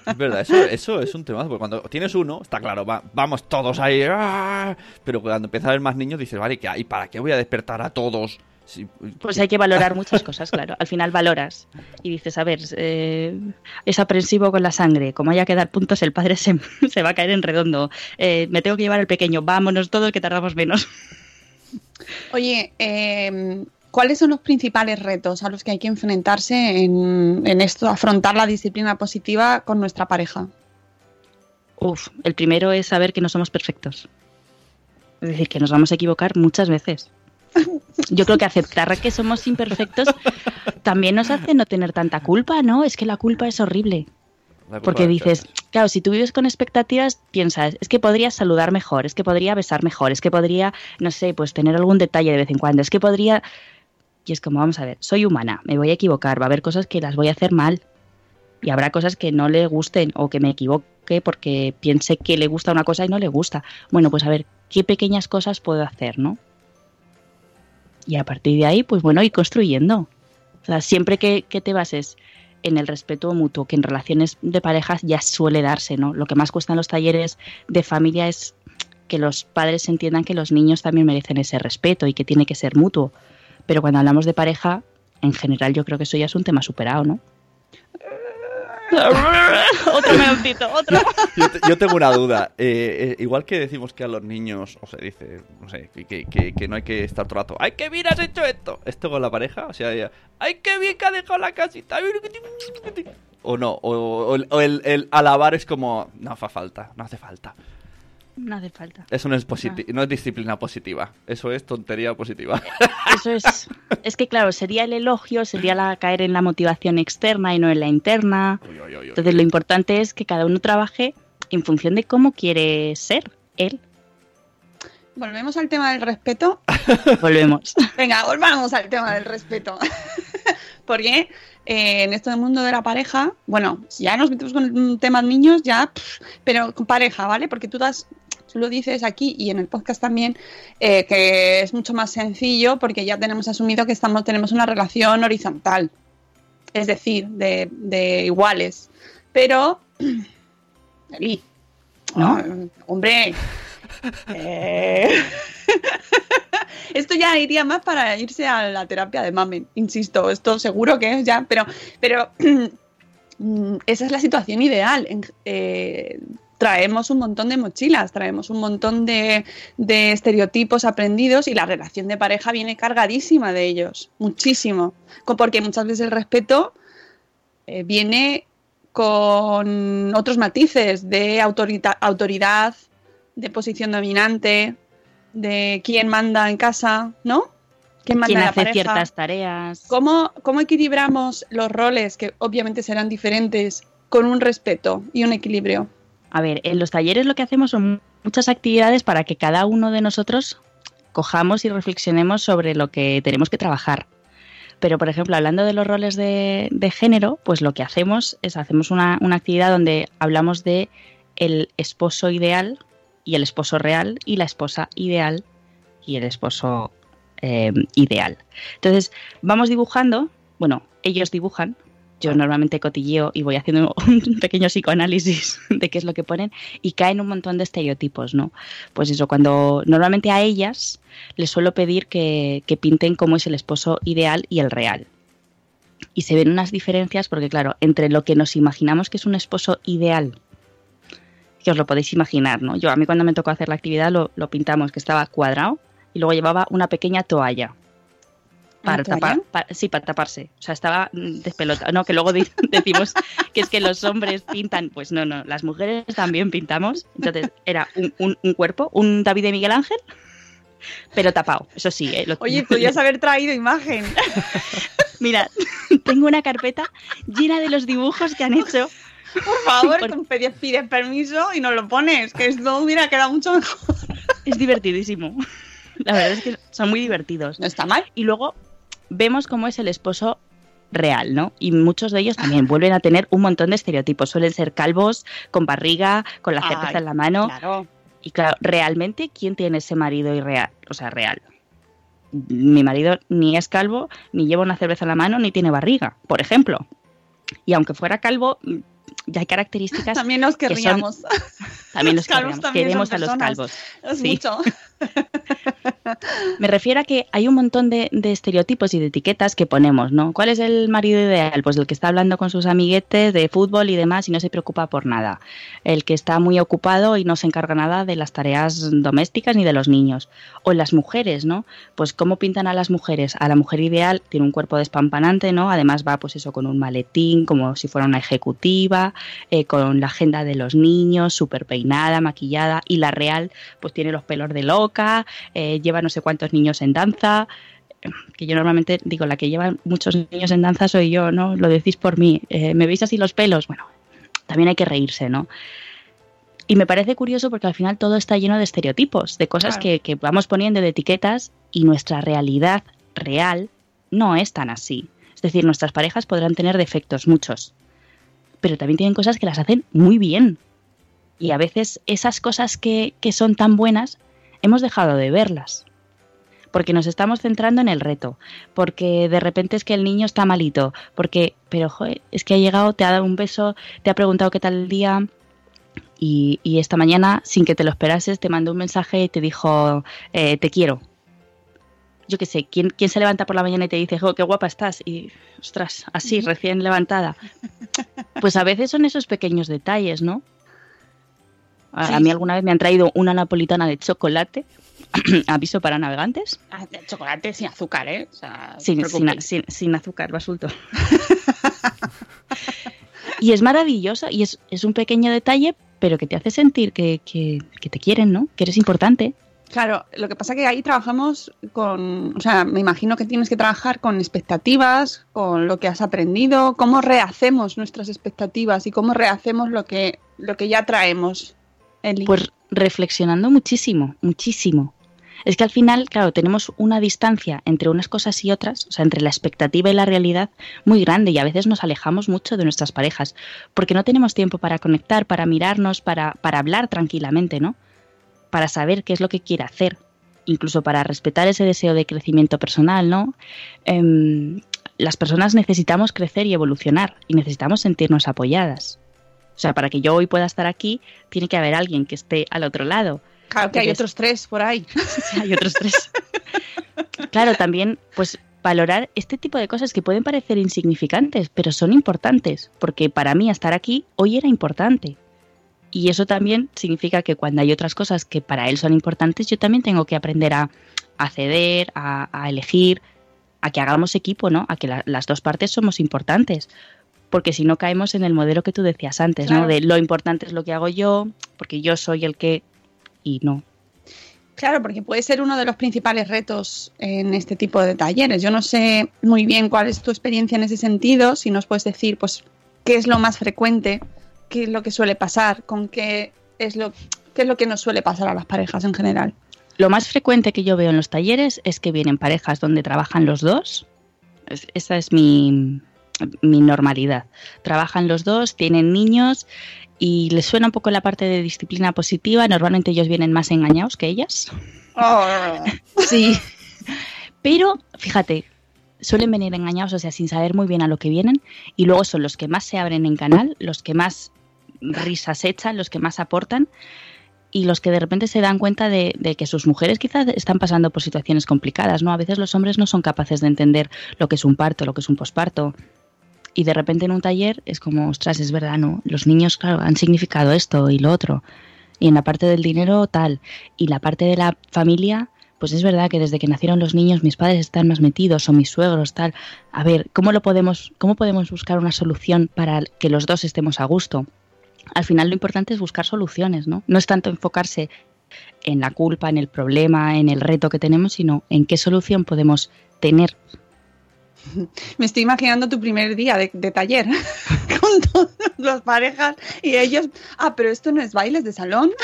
Es verdad, eso, eso es un tema, porque cuando tienes uno, está claro, va- vamos todos ahí, ¡ah! pero cuando empieza a haber más niños dices, vale, ¿qué hay? ¿Para qué voy a despertar a todos? Si- Pues hay que valorar muchas cosas, claro. Al final valoras y dices, a ver, eh, es aprensivo con la sangre, como haya que dar puntos, el padre se, <laughs> se va a caer en redondo. Eh, me tengo que llevar el pequeño, vámonos todos que tardamos menos. Oye, eh, ¿cuáles son los principales retos a los que hay que enfrentarse en, en esto, afrontar la disciplina positiva con nuestra pareja? Uf, el primero es saber que no somos perfectos. Es decir, que nos vamos a equivocar muchas veces. Yo creo que aceptar que somos imperfectos también nos hace no tener tanta culpa, ¿no? Es que la culpa es horrible. Porque dices, claro, si tú vives con expectativas, piensas, es que podría saludar mejor, es que podría besar mejor, es que podría, no sé, pues tener algún detalle de vez en cuando, es que podría... Y es como, vamos a ver, soy humana, me voy a equivocar, va a haber cosas que las voy a hacer mal. Y habrá cosas que no le gusten o que me equivoque porque piense que le gusta una cosa y no le gusta. Bueno, pues a ver, ¿qué pequeñas cosas puedo hacer, no? Y a partir de ahí, pues bueno, ir construyendo. O sea, siempre que, te bases en el respeto mutuo, que en relaciones de parejas ya suele darse, ¿no? Lo que más cuesta en los talleres de familia es que los padres entiendan que los niños también merecen ese respeto y que tiene que ser mutuo. Pero cuando hablamos de pareja, en general yo creo que eso ya es un tema superado, ¿no? <laughs> otro meoncito, otro. <laughs> Yo, te- yo tengo una duda. Eh, eh, igual que decimos que a los niños, o se dice, no sé, que, que- no hay que estar todo el rato. ¡Ay, qué bien has hecho esto! ¿Esto con la pareja? O sea, ya, ¡ay, qué bien que ha dejado la casita! O no, o, o el, o el- el alabar es como, no hace falta, no hace falta. No hace falta. Eso no es, positi- no es disciplina positiva, eso es tontería positiva. Eso es. Es que, claro, sería el elogio, sería la, caer en la motivación externa y no en la interna. Uy, uy, uy, uy. Entonces, lo importante es que cada uno trabaje en función de cómo quiere ser él. Volvemos al tema del respeto. <laughs> Volvemos. Venga, volvamos al tema del respeto. <laughs> Porque eh, en esto del mundo de la pareja, bueno, si ya nos metemos con el tema niños, ya, pff, pero con pareja, ¿vale? Porque tú, das, tú lo dices aquí y en el podcast también, eh, que es mucho más sencillo porque ya tenemos asumido que estamos, tenemos una relación horizontal, es decir, de, de iguales. Pero, <clears throat> Eli, ¿No? ah, hombre, eh, <laughs> esto ya iría más para irse a la terapia de mamen, insisto, esto seguro que es ya, pero, pero <clears throat> mm, esa es la situación ideal. Eh, traemos un montón de mochilas, traemos un montón de, de estereotipos aprendidos y la relación de pareja viene cargadísima de ellos, muchísimo. Porque muchas veces el respeto eh, viene con otros matices de autoridad, de posición dominante, de quién manda en casa, ¿no? ¿Quién manda la hace pareja? ciertas tareas. ¿Cómo, ¿Cómo equilibramos los roles, que obviamente serán diferentes, con un respeto y un equilibrio? A ver, en los talleres lo que hacemos son muchas actividades para que cada uno de nosotros cojamos y reflexionemos sobre lo que tenemos que trabajar. Pero, por ejemplo, hablando de los roles de, género, pues lo que hacemos es hacemos una, una actividad donde hablamos de el esposo ideal y el esposo real y la esposa ideal y el esposo eh, ideal. Entonces, vamos dibujando, bueno, ellos dibujan, yo normalmente cotilleo y voy haciendo <laughs> un pequeño psicoanálisis <laughs> de qué es lo que ponen y caen un montón de estereotipos, ¿no? Pues eso, cuando normalmente a ellas les suelo pedir que, que pinten cómo es el esposo ideal y el real. Y se ven unas diferencias porque, claro, entre lo que nos imaginamos que es un esposo ideal, que os lo podéis imaginar, ¿no? Yo a mí cuando me tocó hacer la actividad lo, lo pintamos que estaba cuadrado y luego llevaba una pequeña toalla para tapar, pa- sí, para taparse. O sea, estaba mm, despelotado. No, que luego <laughs> decimos que es que los hombres pintan. Pues no, no, las mujeres también pintamos. Entonces, era un, un- un cuerpo, un David de Miguel Ángel, pero tapado. Eso sí, ¿eh? Lo- Oye, podrías <laughs> haber traído imagen. Mira, tengo una carpeta llena de los dibujos que han hecho. Por favor, Por- pides permiso y nos lo pones, que esto hubiera quedado mucho mejor. Es divertidísimo. La verdad es que son muy divertidos. No está mal. Y luego vemos cómo es el esposo real, ¿no? Y muchos de ellos también vuelven a tener un montón de estereotipos. Suelen ser calvos, con barriga, con la cerveza Ay, en la mano. Claro. Y claro, realmente, ¿quién tiene ese marido irreal? O sea, real. Mi marido ni es calvo, ni lleva una cerveza en la mano, ni tiene barriga, por ejemplo. Y aunque fuera calvo, ya hay características. <laughs> También nos que son- querríamos. También los los calvos queremos, también queremos son a los calvos. Es Sí. mucho. <laughs> <laughs> Me refiero a que hay un montón de, estereotipos y de etiquetas que ponemos, ¿no? ¿Cuál es el marido ideal? Pues el que está hablando con sus amiguetes de fútbol y demás y no se preocupa por nada. El que está muy ocupado y no se encarga nada de las tareas domésticas ni de los niños. O las mujeres, ¿no? Pues cómo pintan a las mujeres. A la mujer ideal tiene un cuerpo despampanante, ¿no? Además va pues eso con un maletín, como si fuera una ejecutiva, eh, con la agenda de los niños, súper peinada, maquillada. Y la real pues tiene los pelos de loca, eh, lleva no sé cuántos niños en danza, que yo normalmente digo, la que lleva muchos niños en danza soy yo, ¿no? Lo decís por mí. Eh, ¿Me veis así los pelos? Bueno, también hay que reírse, ¿no? Y me parece curioso porque al final todo está lleno de estereotipos, de cosas Claro. que, que vamos poniendo de etiquetas y nuestra realidad real no es tan así. Es decir, nuestras parejas podrán tener defectos, muchos, pero también tienen cosas que las hacen muy bien. Y a veces esas cosas que, que son tan buenas hemos dejado de verlas. Porque nos estamos centrando en el reto, porque de repente es que el niño está malito, porque, pero joder, es que ha llegado, te ha dado un beso, te ha preguntado qué tal el día, y, y esta mañana, sin que te lo esperases, te mandó un mensaje y te dijo, eh, te quiero. Yo qué sé, ¿quién, ¿quién se levanta por la mañana y te dice, jo, qué guapa estás? Y, ostras, así, recién levantada. Pues a veces son esos pequeños detalles, ¿no? A, Sí. a mí alguna vez me han traído una napolitana de chocolate, <clears throat> aviso para navegantes, Ah, chocolate sin azúcar, ¿eh? O sea, sin, azúcar, basulto. <laughs> y es maravilloso y es, es un pequeño detalle, pero que te hace sentir que, que- que te quieren, ¿no? Que eres importante. Claro, lo que pasa que ahí trabajamos con, o sea, me imagino que tienes que trabajar con expectativas, con lo que has aprendido, cómo rehacemos nuestras expectativas y cómo rehacemos lo que, lo que ya traemos. Pues reflexionando muchísimo, muchísimo. Es que al final, claro, tenemos una distancia entre unas cosas y otras, o sea, entre la expectativa y la realidad muy grande y a veces nos alejamos mucho de nuestras parejas porque no tenemos tiempo para conectar, para mirarnos, para, para hablar tranquilamente, ¿no? Para saber qué es lo que quiere hacer, incluso para respetar ese deseo de crecimiento personal, ¿no? Em, las personas necesitamos crecer y evolucionar y necesitamos sentirnos apoyadas. O sea, para que yo hoy pueda estar aquí, tiene que haber alguien que esté al otro lado. claro que hay otros tres por ahí. <laughs> Hay otros tres. claro, también, pues valorar este tipo de cosas que pueden parecer insignificantes, pero son importantes, porque para mí estar aquí hoy era importante. Y eso también significa que cuando hay otras cosas que para él son importantes, yo también tengo que aprender a, a ceder, a, a elegir, a que hagamos equipo, ¿no? A que la- las dos partes somos importantes. Porque si no caemos en el modelo que tú decías antes, Claro. ¿no? De lo importante es lo que hago yo, porque yo soy el que. Y no. Claro, porque puede ser uno de los principales retos en este tipo de talleres. Yo no sé muy bien cuál es tu experiencia en ese sentido, si nos puedes decir, pues, qué es lo más frecuente, qué es lo que suele pasar, con qué es lo, qué es lo que nos suele pasar a las parejas en general. Lo más frecuente que yo veo en los talleres es que vienen parejas donde trabajan los dos. Es- esa es mi, mi normalidad. Trabajan los dos, tienen niños y les suena un poco la parte de disciplina positiva. Normalmente ellos vienen más engañados que ellas. <laughs> Sí. Pero, fíjate, suelen venir engañados, o sea, sin saber muy bien a lo que vienen, y luego son los que más se abren en canal, los que más risas echan, los que más aportan, y los que de repente se dan cuenta de, de que sus mujeres quizás están pasando por situaciones complicadas, ¿no? A veces los hombres no son capaces de entender lo que es un parto, lo que es un posparto. Y de repente en un taller es como, ostras, es verdad, ¿no? Los niños, claro, han significado esto y lo otro. Y en la parte del dinero, tal. Y la parte de la familia, pues es verdad que desde que nacieron los niños mis padres están más metidos o mis suegros, tal. A ver, ¿cómo lo podemos, cómo podemos buscar una solución para que los dos estemos a gusto? Al final lo importante es buscar soluciones, ¿no? No es tanto enfocarse en la culpa, en el problema, en el reto que tenemos, sino en qué solución podemos tener. <laughs> Me estoy imaginando tu primer día de, de taller <laughs> con todas las parejas y ellos, ah, pero esto no es bailes de salón. <laughs>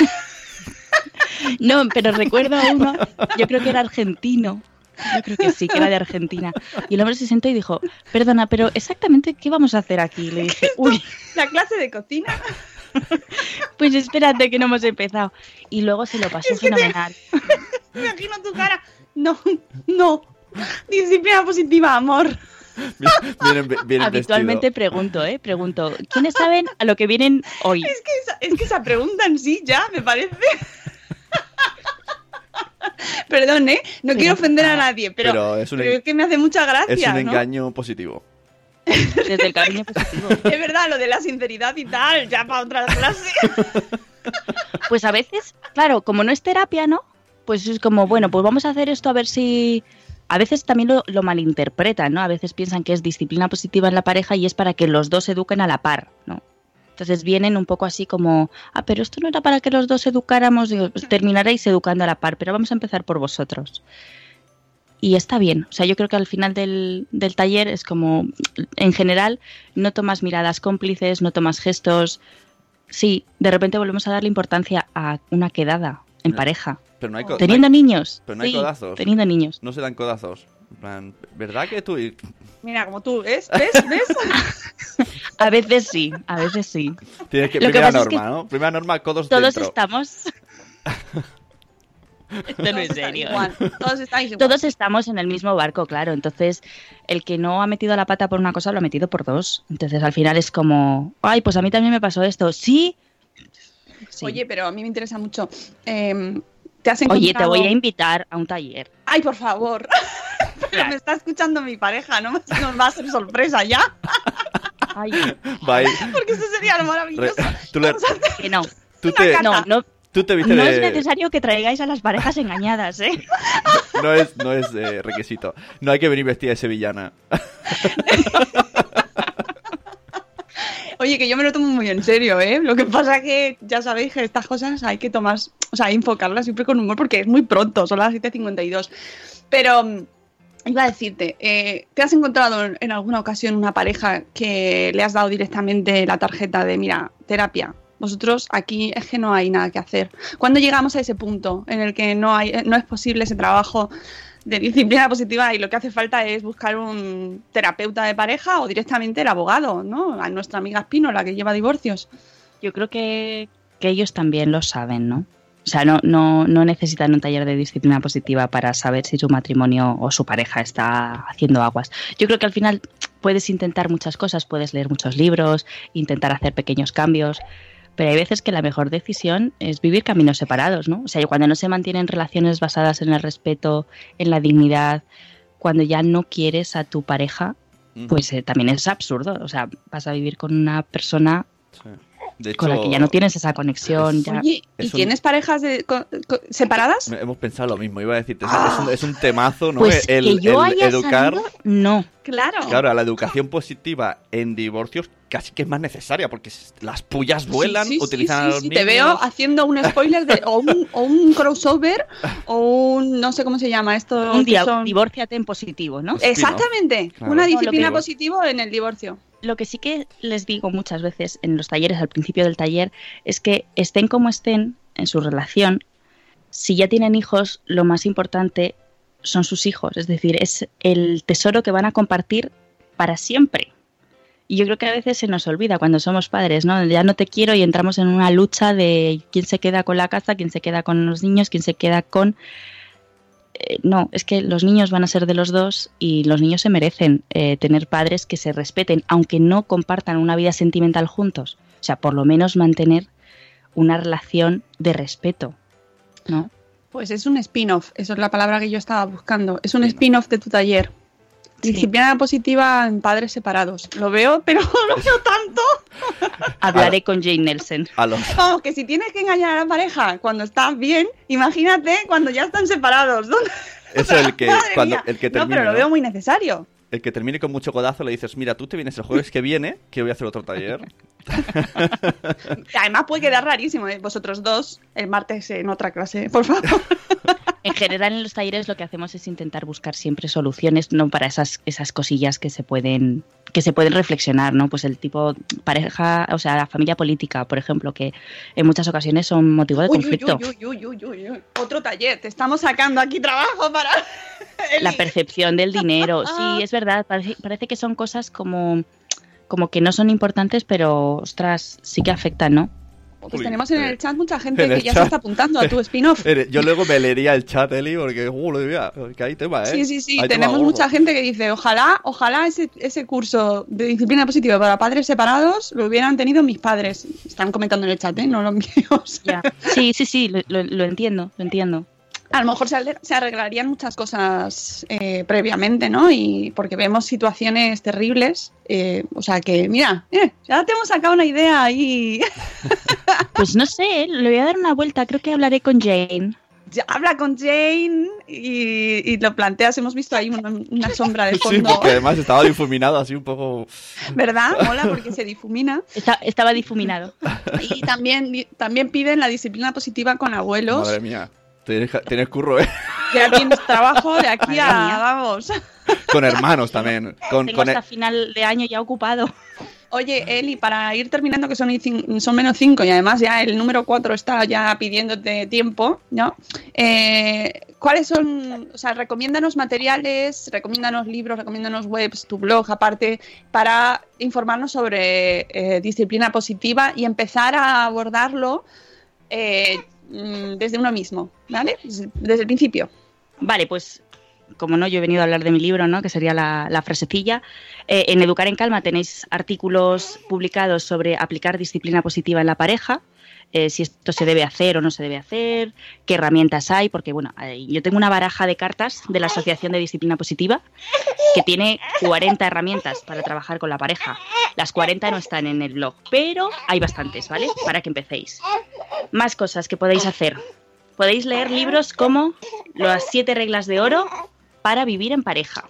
No, pero recuerdo a uno, yo creo que era argentino. Yo creo que sí, que era de Argentina. Y el hombre se sentó y dijo, perdona, pero exactamente qué vamos a hacer aquí. Le dije, uy, La clase de cocina. pues espérate que no hemos empezado. Y luego se lo pasó Es te- fenomenal. Me imagino tu cara. No, no. <laughs> Disciplina positiva, amor. Vienen, vienen Habitualmente vestido. pregunto, ¿eh? Pregunto, ¿quiénes saben a lo que vienen hoy? Es que esa, es que esa pregunta en sí ya me parece. <laughs> Perdón, ¿eh? No quiero ofender a nadie, pero, Pero es un pero en- es que me hace mucha gracia. Es un ¿no? engaño positivo. Desde el cariño positivo. <laughs> Es verdad, lo de la sinceridad y tal, ya para otra clase. Pues a veces, claro, como no es terapia, ¿no? Pues es como, bueno, pues vamos a hacer esto a ver si... A veces también lo, malinterpretan, ¿no? A veces piensan que es disciplina positiva en la pareja y es para que los dos eduquen a la par, ¿no? Entonces vienen un poco así como, ah, pero esto no era para que los dos educáramos, pues terminaréis educando a la par, pero vamos a empezar por vosotros. Y está bien, o sea, yo creo que al final del, del taller es como, en general, no tomas miradas cómplices, no tomas gestos, sí, de repente volvemos a darle importancia a una quedada en No. pareja. Pero no hay, Teniendo no hay- niños. pero no hay sí, codazos. Teniendo niños. no se dan codazos. ¿verdad que tú? y- Mira, como tú, ¿ves? ¿Ves? ¿Ves? <laughs> A veces sí, a veces sí. Tienes que, Lo que primera pasa es norma, que ¿no? Primera norma, codos Todos dentro. estamos. <laughs> Esto no Todos es serio. igual, Todos estáis igual. Todos estamos en el mismo barco, claro. Entonces, el que no ha metido la pata por una cosa lo ha metido por dos. Entonces, al final es como, ay, pues a mí también me pasó esto. Sí. Sí. Oye, pero a mí me interesa mucho. em, ¿Te has Oye, te voy a invitar a un taller. Ay, por favor. <laughs> Pero Claro. me está escuchando mi pareja, ¿no? Nos va a ser sorpresa ya. <laughs> Ay, Va ahí. Porque eso sería Re- maravilloso. tú, le- <laughs> que no. tú te, No, no, tú te viste no de... es necesario que traigáis a las parejas engañadas, ¿eh? No es, no es eh, requisito. No hay que venir vestida de sevillana. Oye, que yo me lo tomo muy en serio, ¿eh? Lo que pasa que ya sabéis que estas cosas hay que tomar, o sea, enfocarlas siempre con humor porque es muy pronto, son las 7.52. Pero mm, iba a decirte, eh, ¿te has encontrado en- en alguna ocasión una pareja que le has dado directamente la tarjeta de, mira, terapia? Vosotros aquí es que no hay nada que hacer. ¿Cuándo llegamos a ese punto en el que no, hay, no es posible ese trabajo de disciplina positiva y lo que hace falta es buscar un terapeuta de pareja o directamente el abogado, ¿no? A nuestra amiga Espino, la que lleva divorcios. Yo creo que, que ellos también lo saben, ¿no? O sea, no, no, no necesitan un taller de disciplina positiva para saber si su matrimonio o su pareja está haciendo aguas. Yo creo que al final puedes intentar muchas cosas, puedes leer muchos libros, intentar hacer pequeños cambios, pero hay veces que la mejor decisión es vivir caminos separados, ¿no? O sea, cuando no se mantienen relaciones basadas en el respeto, en la dignidad, cuando ya no quieres a tu pareja, pues eh, también es absurdo. O sea, vas a vivir con una persona sí. De hecho, con la que ya no tienes esa conexión. ya- Oye, ¿y Es un- tienes parejas de, co- co- separadas? hemos pensado lo mismo. Iba a decirte, es, es un, es un temazo, ¿no? Pues el, que yo el haya educar. no. Claro. Claro, la educación positiva en divorcios casi que es más necesaria porque las pullas vuelan, Sí, sí, sí, utilizan sí, a los sí, niños. Te veo haciendo un spoiler de o un, o un crossover o un no sé cómo se llama esto. Un son- divórciate en positivo, ¿no? Exactamente, Claro. una disciplina digo. positivo en el divorcio. Lo que sí que les digo muchas veces en los talleres, al principio del taller, es que estén como estén en su relación, si ya tienen hijos, lo más importante son sus hijos. Es decir, es el tesoro que van a compartir para siempre. Y yo creo que a veces se nos olvida cuando somos padres, ¿no? Ya no te quiero y entramos en una lucha de quién se queda con la casa, quién se queda con los niños, quién se queda con... Eh, no, es que los niños van a ser de los dos y los niños se merecen eh, tener padres que se respeten, aunque no compartan una vida sentimental juntos. O sea, por lo menos mantener una relación de respeto, ¿no? Pues es un spin-off, eso es la palabra que yo estaba buscando. Es un spin-off de tu taller. Sí. Disciplina positiva en padres separados. Lo veo, pero <laughs> lo veo tanto. <laughs> Hablaré con Jane Nelson. <laughs> Vamos, que si tienes que engañar a la pareja cuando estás bien, imagínate cuando ya están separados. ¿Dónde- eso el que cuando el que no, termine, pero lo ¿no? veo muy necesario. El que termine con mucho codazo le dices, mira, tú te vienes el jueves que viene, que voy a hacer otro taller. <laughs> Además puede quedar rarísimo, ¿eh? vosotros dos, el martes en otra clase, por favor. <laughs> En general en los talleres lo que hacemos es intentar buscar siempre soluciones, no para esas, esas cosillas que se pueden que se pueden reflexionar, ¿no? Pues el tipo pareja, o sea, la familia política, por ejemplo, que en muchas ocasiones son motivo de Uy, uy, conflicto. uy, uy, uy, uy, uy. Otro taller, te estamos sacando aquí trabajo para... <laughs> La percepción del dinero, <laughs> sí, es verdad, parece, parece que son cosas como como que no son importantes, pero ostras, sí que afectan, ¿no? Pues Uy, tenemos en eh, el chat mucha gente en que ya chat. se está apuntando a tu <laughs> spin-off. Yo luego me leería el chat, Eli, porque, uh, lo diría, que hay tema, ¿eh? Sí, sí, sí. Hay Tenemos mucha gente que dice, ojalá, ojalá ese, ese curso de disciplina positiva para padres separados lo hubieran tenido mis padres. Están comentando en el chat, ¿eh? No los míos. Ya. Sí, sí, sí, lo, lo- lo entiendo, lo entiendo. A lo mejor se, arreglarían muchas cosas eh, previamente, ¿no? Y porque vemos situaciones terribles. eh, o sea que, mira, eh, ya te hemos sacado una idea ahí. <laughs> Pues no sé, le voy a dar una vuelta, creo que hablaré con Jane. Ya habla con Jane y, y lo planteas. Hemos visto ahí una, una sombra de Sí, fondo. porque además estaba difuminado así un poco... ¿Verdad? Mola porque se difumina. Está- estaba difuminado. Y también, también piden la disciplina positiva con abuelos. Madre mía, tienes, tienes curro, ¿eh? <laughs> Ya tienes trabajo de aquí Madre a, mía. vamos. Con hermanos también. Con, Tengo con hasta final de año ya ocupado. Oye, Eli, para ir terminando, que son, son menos cinco y además ya el número cuatro está ya pidiéndote tiempo, ¿no? Eh, ¿Cuáles son, o sea, recomiéndanos materiales, recomiéndanos libros, recomiéndanos webs, tu blog aparte, para informarnos sobre eh, disciplina positiva y empezar a abordarlo eh, mm, desde uno mismo, ¿vale? Desde, desde el principio. Vale, pues como no, yo he venido a hablar de mi libro, ¿no? que sería la, la frasecilla. Eh, en Educar en Calma tenéis artículos publicados sobre aplicar disciplina positiva en la pareja, eh, si esto se debe hacer o no se debe hacer, qué herramientas hay, porque bueno, hay- yo tengo una baraja de cartas de la Asociación de Disciplina Positiva que tiene 40 herramientas para trabajar con la pareja. Las 40 no están en el blog, pero hay bastantes, ¿vale? Para que empecéis. Más cosas que podéis hacer. Podéis leer libros como Las siete reglas de oro para vivir en pareja.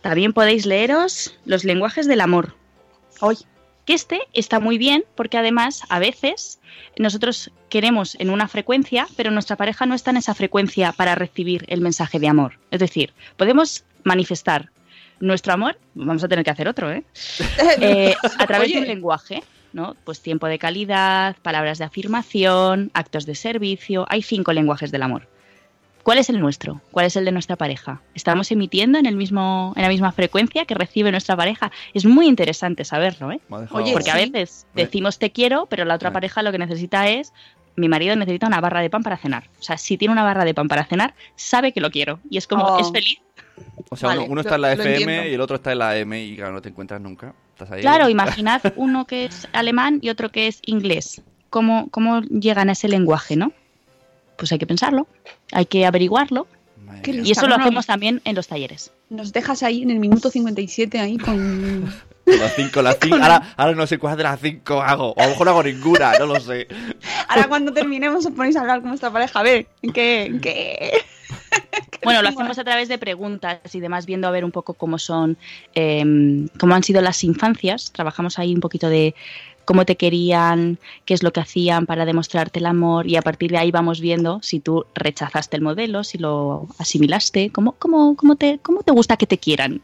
También podéis leeros Los lenguajes del amor. Hoy. Que este está muy bien porque además a veces nosotros queremos en una frecuencia, pero nuestra pareja no está en esa frecuencia para recibir el mensaje de amor. Es decir, podemos manifestar nuestro amor, vamos a tener que hacer otro, ¿eh? <laughs> Eh, a través de un Oye. lenguaje, ¿no? Pues tiempo de calidad, palabras de afirmación, actos de servicio. Hay cinco lenguajes del amor. ¿Cuál es el nuestro? ¿Cuál es el de nuestra pareja? ¿Estamos emitiendo en el mismo, en la misma frecuencia que recibe nuestra pareja? Es muy interesante saberlo, ¿eh? Oye, Porque a veces decimos te quiero, pero la otra Sí. pareja lo que necesita es mi marido necesita una barra de pan para cenar. O sea, si tiene una barra de pan para cenar, sabe que lo quiero. Y es como, Oh. es feliz. O sea, Vale, uno, uno está en la FM entiendo. y el otro está en la M y claro, no te encuentras nunca. Estás ahí. Claro, <laughs> imaginad uno que es alemán y otro que es inglés. ¿Cómo, cómo llegan a ese lenguaje, no? Pues hay que pensarlo, hay que averiguarlo. Madre. Y eso lo hacemos también en los talleres. Nos dejas ahí en el minuto 57 ahí con... <laughs> Las 5, las 5. Ahora, ahora no sé cuál de las 5 hago. O a lo mejor no hago ninguna, no lo sé. <laughs> Ahora cuando terminemos os ponéis a hablar con vuestra pareja. A ver, ¿en qué? ¿En qué? <laughs> Bueno, lo hacemos a través de preguntas y demás, viendo a ver un poco cómo son, eh, cómo han sido las infancias. Trabajamos ahí un poquito de cómo te querían, qué es lo que hacían para demostrarte el amor y a partir de ahí vamos viendo si tú rechazaste el modelo, si lo asimilaste, cómo, cómo, cómo, te, cómo te gusta que te quieran.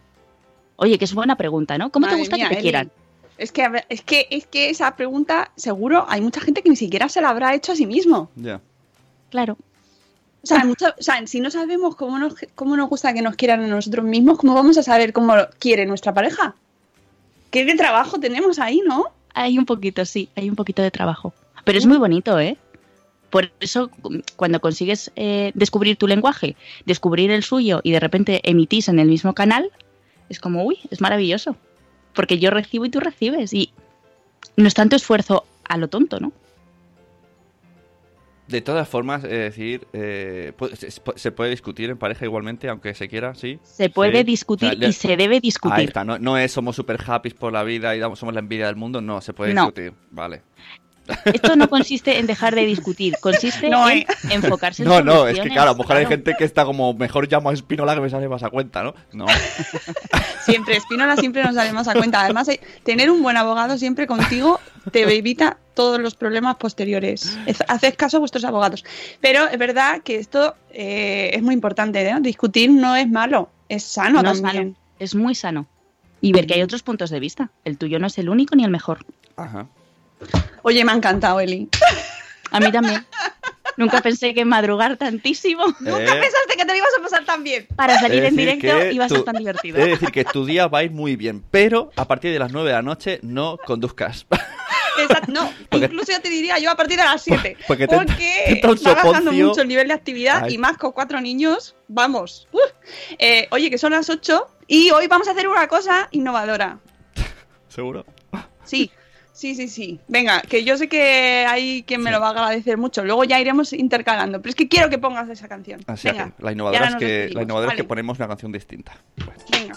Oye, que es buena pregunta, ¿no? ¿Cómo Madre te gusta mía, que te Eli. quieran? Es que, es que es que esa pregunta, seguro, hay mucha gente que ni siquiera se la habrá hecho a sí mismo. Ya. Claro. O sea, mucha- o sea, si no sabemos cómo nos, cómo nos gusta que nos quieran a nosotros mismos, ¿cómo vamos a saber cómo quiere nuestra pareja? ¿Qué de trabajo tenemos ahí, no? Hay un poquito, sí, hay un poquito de trabajo. Pero es muy bonito, ¿eh? Por eso, cu- cuando consigues eh, descubrir tu lenguaje, descubrir el suyo y de repente emitís en el mismo canal, es como, uy, es maravilloso. Porque yo recibo y tú recibes. Y no es tanto esfuerzo a lo tonto, ¿no? De todas formas, es decir, eh, se, puede discutir en pareja igualmente, aunque se quiera, sí. Se puede Sí. discutir O sea, le- y se debe Ahí discutir. está, no, no es somos super happy por la vida y somos la envidia del mundo, no, se puede No. discutir, vale. Esto no consiste en dejar de discutir, consiste No, en ¿eh? enfocarse en No, no, es que claro, a lo mejor hay claro. gente que está como, mejor llamo a Espinola que me sale más a cuenta, ¿no? No, <laughs> Siempre, Espinola siempre nos sale más a cuenta. Además, eh, tener un buen abogado siempre contigo te evita todos los problemas posteriores. Es- Haced caso a vuestros abogados. Pero es verdad que esto eh, es muy importante, ¿no? Discutir no es malo, es sano No es también. sano, es muy sano. Y ver que hay otros puntos de vista. El tuyo no es el único ni el mejor. ajá. Oye, me ha encantado, Eli. A mí también. Nunca pensé que madrugar tantísimo <laughs> ¿Nunca Eh, pensaste que te lo ibas a pasar tan bien? para salir en directo iba a ser tan divertido. Es decir, que tu día va a ir muy bien, pero a partir de las 9 de la noche no conduzcas. Exacto, no, <laughs> Porque- incluso ya te diría yo a partir de las 7. <laughs> Porque te porque te va bajando mucho el nivel de actividad Ay. y más con cuatro niños, vamos. Eh, oye, que son las 8 y hoy vamos a hacer una cosa innovadora. ¿Seguro? Sí, sí, sí, sí. Venga, que yo sé que hay quien me lo va a agradecer mucho. Luego ya iremos intercalando. Pero es que quiero que pongas esa canción. Así Venga. que la innovadora es que, la innovadora es que ponemos una canción distinta. Bueno. Venga.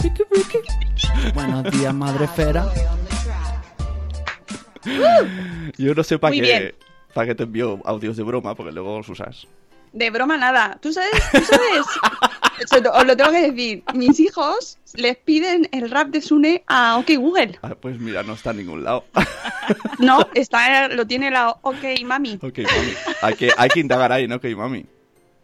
Ricky, Ricky. Buenos días, madre esfera. <laughs> Yo no sé para Muy qué, bien. para qué te envío audios de broma, porque luego los usas. De broma nada. ¿Tú sabes? ¿Tú sabes? <laughs> Os lo tengo que decir. Mis hijos les piden el rap de Sune a OK Google. Ah, pues mira, no está en ningún lado. <laughs> No, está, lo tiene la OK Mami. ok, mami. Hay que, hay que indagar ahí, ¿no? Ok, mami.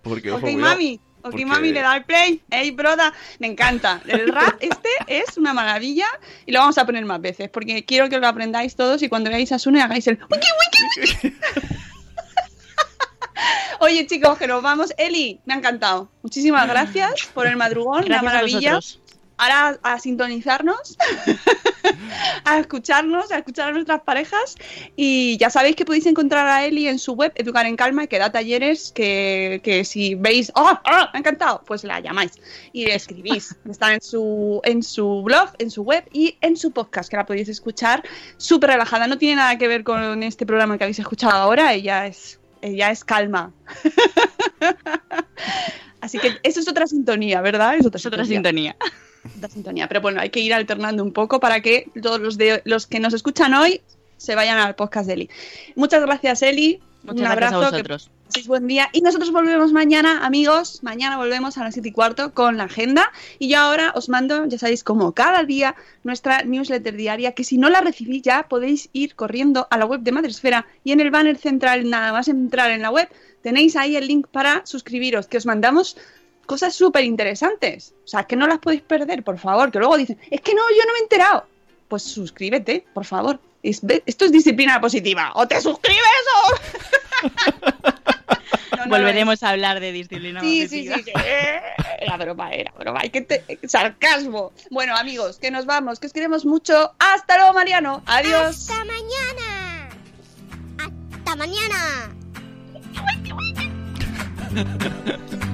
Porque, ojo, Ok, cuidado, mami. Ok, porque- mami, le da el play. Ey, broda. Me encanta. El <laughs> rap este es una maravilla y lo vamos a poner más veces porque quiero que lo aprendáis todos y cuando veáis a Sune hagáis el wiki, wiki, wiki. <laughs> Oye, chicos, que nos vamos. Eli, me ha encantado. Muchísimas gracias por el madrugón, Gracias una a maravilla. Ahora a sintonizarnos, <laughs> a escucharnos, a escuchar a nuestras parejas. Y ya sabéis que podéis encontrar a Eli en su web, Educar en Calma, que da talleres que, que si veis, ¡oh, oh, me ha encantado! Pues la llamáis y le escribís. <laughs> Está en su, en su blog, en su web y en su podcast, que la podéis escuchar súper relajada. No tiene nada que ver con este programa que habéis escuchado ahora, ella es, ella es calma. <laughs> Así que eso es otra sintonía, ¿verdad? Es otra Es otra sintonía. Otra sintonía. Pero bueno, hay que ir alternando un poco para que todos los, de, los que nos escuchan hoy se vayan al podcast de Eli. Muchas gracias, Eli. Muchas un gracias abrazo. a que vosotros. paséis buen día. Y nosotros volvemos mañana, amigos. Mañana volvemos a las 7 y cuarto con la agenda. Y yo ahora os mando, ya sabéis, como cada día, nuestra newsletter diaria, que si no la recibís ya podéis ir corriendo a la web de Madresfera y en el banner central, nada más entrar en la web, tenéis ahí el link para suscribiros, que os mandamos cosas súper interesantes. O sea, que no las podéis perder, por favor. Que luego dicen, es que no, yo no me he enterado. Pues suscríbete, por favor. Es- esto es disciplina positiva. O te suscribes o... <laughs> no, no, Volveremos a hablar de disciplina Sí, sí, positiva. sí, sí. Era broma, era broma. Ay, qué te- sarcasmo. Bueno, amigos, que nos vamos, que os queremos mucho. Hasta luego, Mariano. Adiós. Hasta mañana. Hasta mañana. <laughs>